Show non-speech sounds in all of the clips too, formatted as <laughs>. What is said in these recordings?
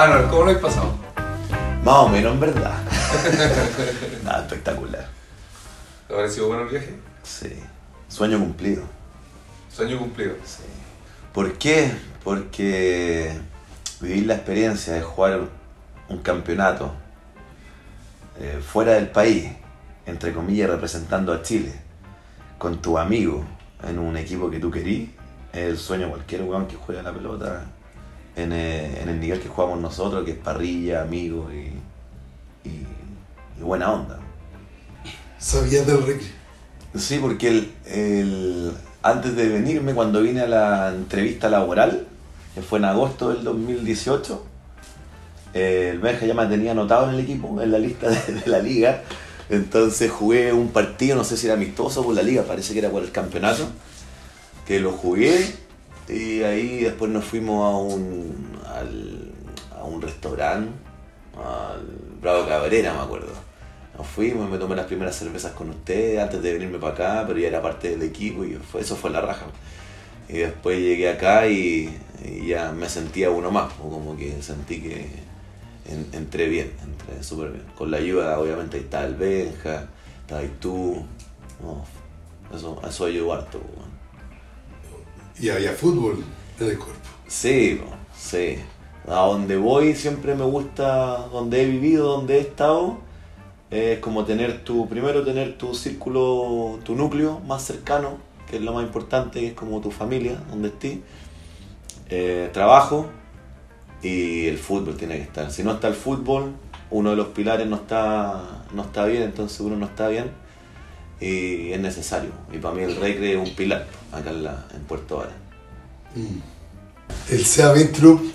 Ah, no, ¿cómo lo has pasado? Más o menos, en verdad. <laughs> Nada, espectacular. ¿Te ha parecido bueno el viaje? Sí. Sueño cumplido. Sueño cumplido. Sí. ¿Por qué? Porque vivir la experiencia de jugar un campeonato eh, fuera del país, entre comillas, representando a Chile, con tu amigo en un equipo que tú querís, es el sueño de cualquier weón que juega la pelota en, eh, en el nivel que jugamos nosotros, que es parrilla, amigos y, y- y buena onda. ¿Sabías del recreo? Sí, porque el, el- antes de venirme, cuando vine a la entrevista laboral, que fue en agosto del 2018, eh, el Benja ya me tenía anotado en el equipo, en la lista de, de la liga. Entonces jugué un partido, no sé si era amistoso por la liga, parece que era por el campeonato, que lo jugué y ahí después nos fuimos a un, al- a un restaurante, al Bravo Cabrera, me acuerdo. Nos fuimos, me tomé las primeras cervezas con ustedes antes de venirme para acá, pero ya era parte del equipo y eso fue la raja. Y después llegué acá y, y ya me sentía uno más, o como que sentí que en- entré bien, entré súper bien. Con la ayuda, obviamente, ahí está el Benja, está ahí tú. Eso, eso ayudó harto. weón. Y había fútbol en el cuerpo. Sí, sí. A donde voy siempre me gusta, donde he vivido, donde he estado, es como tener tu, primero tener tu círculo, tu núcleo más cercano, que es lo más importante, que es como tu familia, donde estés. Eh, trabajo y el fútbol tiene que estar. Si no está el fútbol, uno de los pilares no está, no está bien, entonces uno no está bien y es necesario. Y para mí el recre es un pilar acá en, la, en Puerto Vara. El SEA Ventru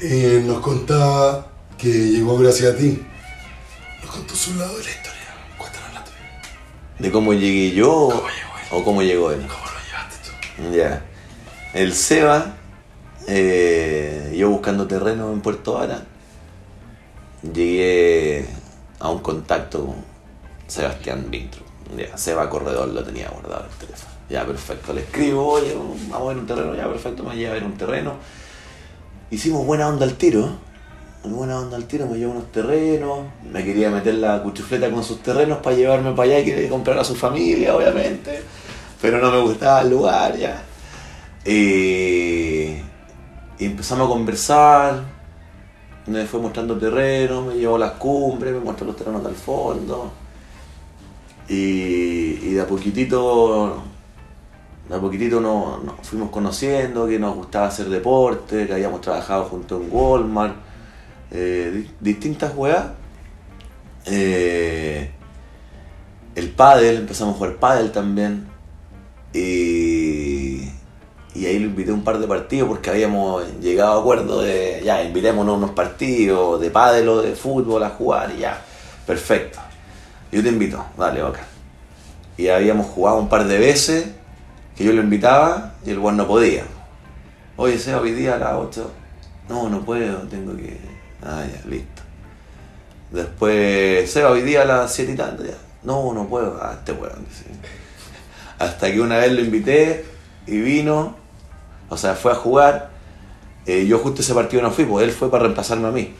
eh, nos contaba que llegó gracias a ti. Nos contó su lado de la historia. Cuéntanos la tuya. de cómo llegué yo ¿Cómo llegó él? o cómo llegó él. ¿Cómo lo llevaste tú? Ya. El Seba, eh, yo buscando terreno en Puerto Vara, llegué a un contacto con Sebastián Vintro. Ya, Seba Corredor lo tenía guardado el teléfono. Ya, perfecto. Le escribo, oye, vamos a ver un terreno. Ya, perfecto, me lleva a ver un terreno. Hicimos buena onda al tiro. Muy buena onda al tiro, me llevó unos terrenos. Me quería meter la cuchufleta con sus terrenos para llevarme para allá y quería comprar a su familia, obviamente. Pero no me gustaba el lugar, ya. Y, y empezamos a conversar. Me fue mostrando terrenos, me llevó las cumbres, me mostró los terrenos del fondo. Y, de a poquitito, de poquitito nos, fuimos conociendo, que nos gustaba hacer deporte, que habíamos trabajado junto en Walmart, eh, di- distintas weas. Eh, el pádel, empezamos a jugar pádel también. Y, y ahí lo invité a un par de partidos porque habíamos llegado a acuerdo de, ya, invitémonos a unos partidos de pádel o de fútbol a jugar y ya, perfecto. Yo te invito, dale, bacán. Y habíamos jugado un par de veces que yo lo invitaba y el weón no podía. Oye, Seba, hoy día a las 8. No, no puedo, tengo que. Ah, ya, listo. Después, Seba, hoy día a las 7 y tanto, ya. No, no puedo. Ah, este weón. dice. Hasta que una vez lo invité y vino, o sea, fue a jugar. Eh, yo justo ese partido no fui, pues él fue para reemplazarme a mí.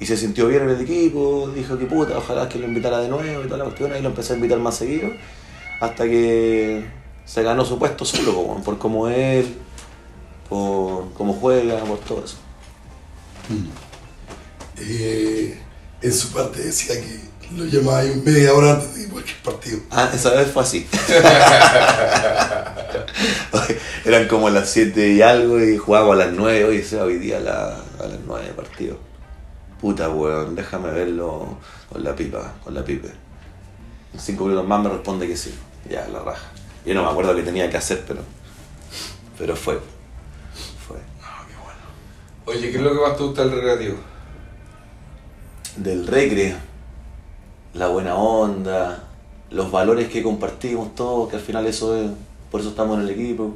Y se sintió bien en el equipo, dijo que puta, ojalá que lo invitara de nuevo y toda la cuestión, y lo empecé a invitar más seguido, hasta que se ganó su puesto solo, po, weón, por cómo es él, por cómo juega, por todo eso. Eh, en su parte decía que lo llamaba ahí media hora antes de cualquier partido. Ah, esa vez fue así. <laughs> Eran como las 7 y algo y jugábamos a las 9. Oye, se hoy día a, la- a las 9 de partido. Puta weón, déjame verlo con la pipa, con la pipa. En 5 minutos más me responde que sí. Ya, la raja. Yo no me acuerdo qué tenía que hacer, pero. Pero fue. Fue. Ah, qué bueno. Oye, ¿qué es lo que más te gusta del recreativo? del recre, la buena onda, los valores que compartimos todos, que al final eso es, por eso estamos en el equipo.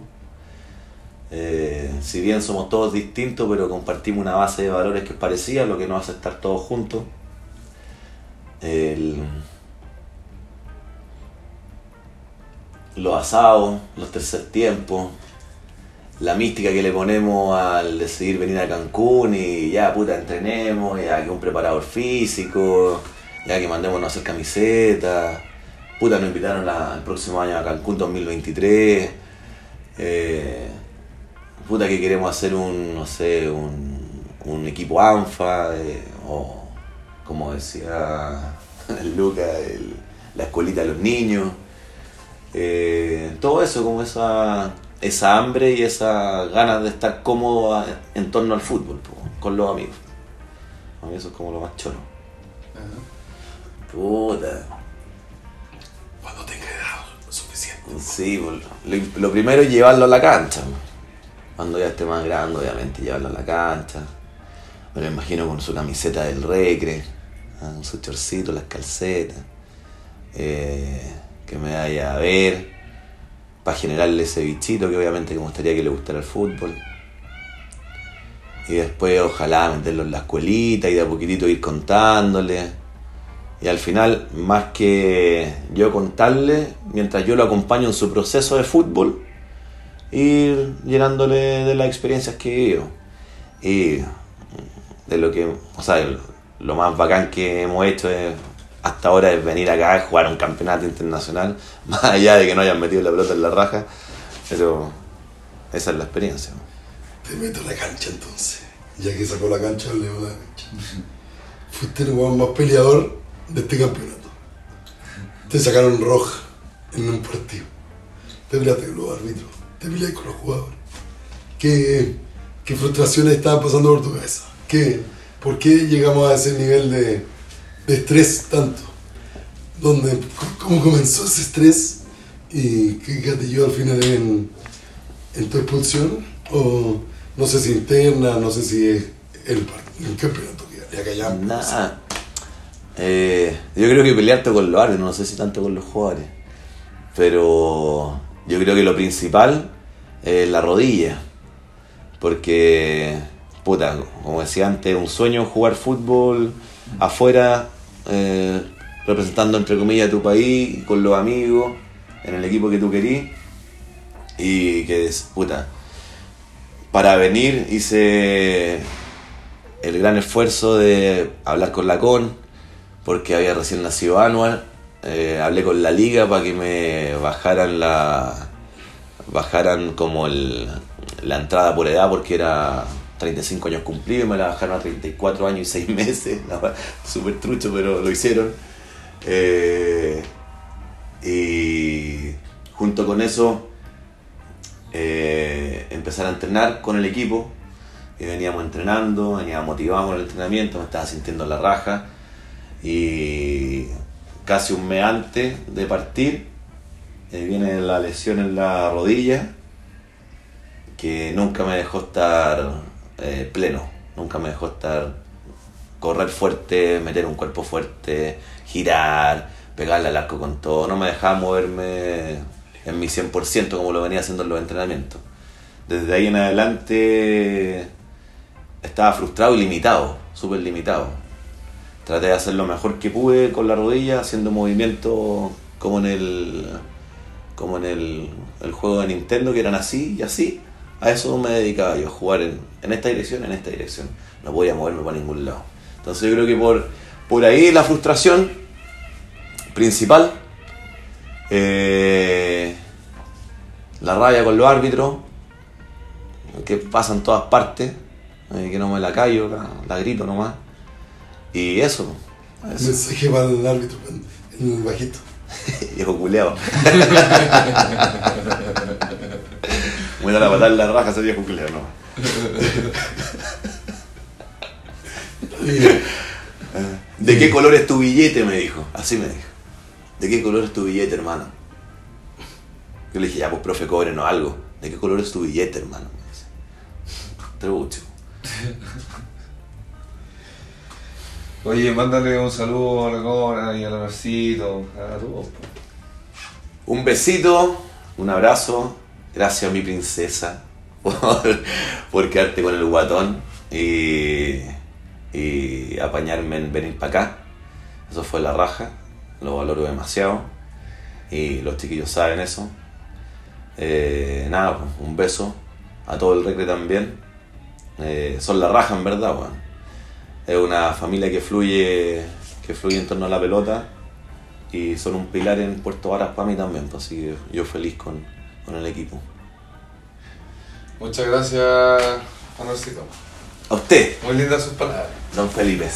Eh, si bien somos todos distintos, pero compartimos una base de valores que es parecida, lo que nos hace estar todos juntos. Los asados, los tercer tiempos, la mística que le ponemos al decidir venir a Cancún y ya puta entrenemos, ya que un preparador físico, ya que mandémonos a hacer camisetas, puta nos invitaron el próximo año a Cancún 2023, eh, puta que queremos hacer un, no sé, un, un equipo ANFA, eh, o como decía <laughs> Luca, el- la escuelita de los niños. Eh, todo eso, como esa, esa hambre y esa ganas de estar cómodo a- en torno al fútbol, po, con los amigos. A mí eso es como lo más choro. Puta. Cuando tenga edad suficiente. Sí, po, lo, lo primero es llevarlo a la cancha. Cuando ya esté más grande, obviamente, llevarlo a la cancha. Me lo imagino con su camiseta del recre, ah, con su chorcito, las calcetas. eh, que me vaya a ver. Para generarle ese bichito que obviamente me gustaría que le gustara el fútbol. Y después ojalá meterlo en la escuelita y de a poquitito ir contándole. Y al final, más que yo contarle, mientras yo lo acompaño en su proceso de fútbol, ir llenándole de las experiencias que he vivido. Y de lo que, o sea, el- lo más bacán que hemos hecho es- hasta ahora es venir acá a jugar un campeonato internacional, <laughs> más allá de que no hayan metido la pelota en la raja, pero esa es la experiencia. Te meto a la cancha entonces. Ya que sacó la cancha, le la cancha. Fuiste el weón más peleador de este campeonato. Te sacaron roja en un partido. Te peleaste con los árbitros. Te con los jugadores. ¿Qué, qué frustraciones estaban pasando por tu cabeza? ¿Qué, ¿Por qué llegamos a ese nivel de, de estrés tanto? ¿Dónde, ¿Cómo comenzó ese estrés? ¿Y qué gatilló al final en, en tu expulsión? O no sé si interna, no sé si es el, el campeonato que ya ya Nada. Eh, yo creo que pelearte con los árbitros, no sé si tanto con los jugadores. Pero yo creo que lo principal es la rodilla. Porque, puta, como decía antes, un sueño jugar fútbol afuera, eh, representando entre comillas tu país, con los amigos, en el equipo que tú querís. Y que puta, para venir hice el gran esfuerzo de hablar con la CON, porque había recién nacido Anual. Eh, hablé con la liga para que me bajaran la bajaran como el- la entrada por edad porque era 35 años cumplidos y me la bajaron a 34 años y 6 <laughs> meses. Súper trucho pero lo hicieron. Eh, y junto con eso eh, empezar a entrenar con el equipo y veníamos entrenando, veníamos motivados con el entrenamiento, me estaba sintiendo la raja. Y casi un mes antes de partir eh, viene la lesión en la rodilla que nunca me dejó estar eh, pleno, nunca me dejó estar correr fuerte, meter un cuerpo fuerte, girar, pegarle al arco con todo, no me dejaba moverme en mi 100% como lo venía haciendo en los entrenamientos. Desde ahí en adelante estaba frustrado y limitado, súper limitado. Traté de hacer lo mejor que pude con la rodilla, haciendo movimientos como en el como en el, el juego de Nintendo, que eran así y así. A eso me dedicaba yo, jugar en, en esta dirección, en esta dirección. No podía moverme para ningún lado. Entonces yo creo que por, por ahí la frustración principal, eh, la rabia con los árbitros, que pasa en todas partes, eh, que no me la callo, la, grito nomás. Y eso, eso. mensaje para el árbitro en el bajito. <laughs> Viejo culeado. Voy a la patada en la raja ese viejo culeado, no. <laughs> ¿De qué color es tu billete? Me dijo. Así me dijo. ¿De qué color es tu billete, hermano? Yo le dije, ya, pues, profe, cóbrenos algo. ¿De qué color es tu billete, hermano? Me dice. Trucho. Oye, mándale un saludo a la Cora y a la Marcito, a todos. Un besito, un abrazo. Gracias, mi princesa, <laughs> por, por quedarte con el guatón y, y apañarme en venir para acá. Eso fue la raja, lo valoro demasiado y los chiquillos saben eso. Eh, nada, un beso a todo el recre también. Eh, son la raja en verdad, weón. Es una familia que fluye, que fluye en torno a la pelota y son un pilar en Puerto Varas para mí también, pues, así que yo feliz con, con el equipo. Muchas gracias, Manuelcito. A usted, Muy lindas sus palabras. don Felipe.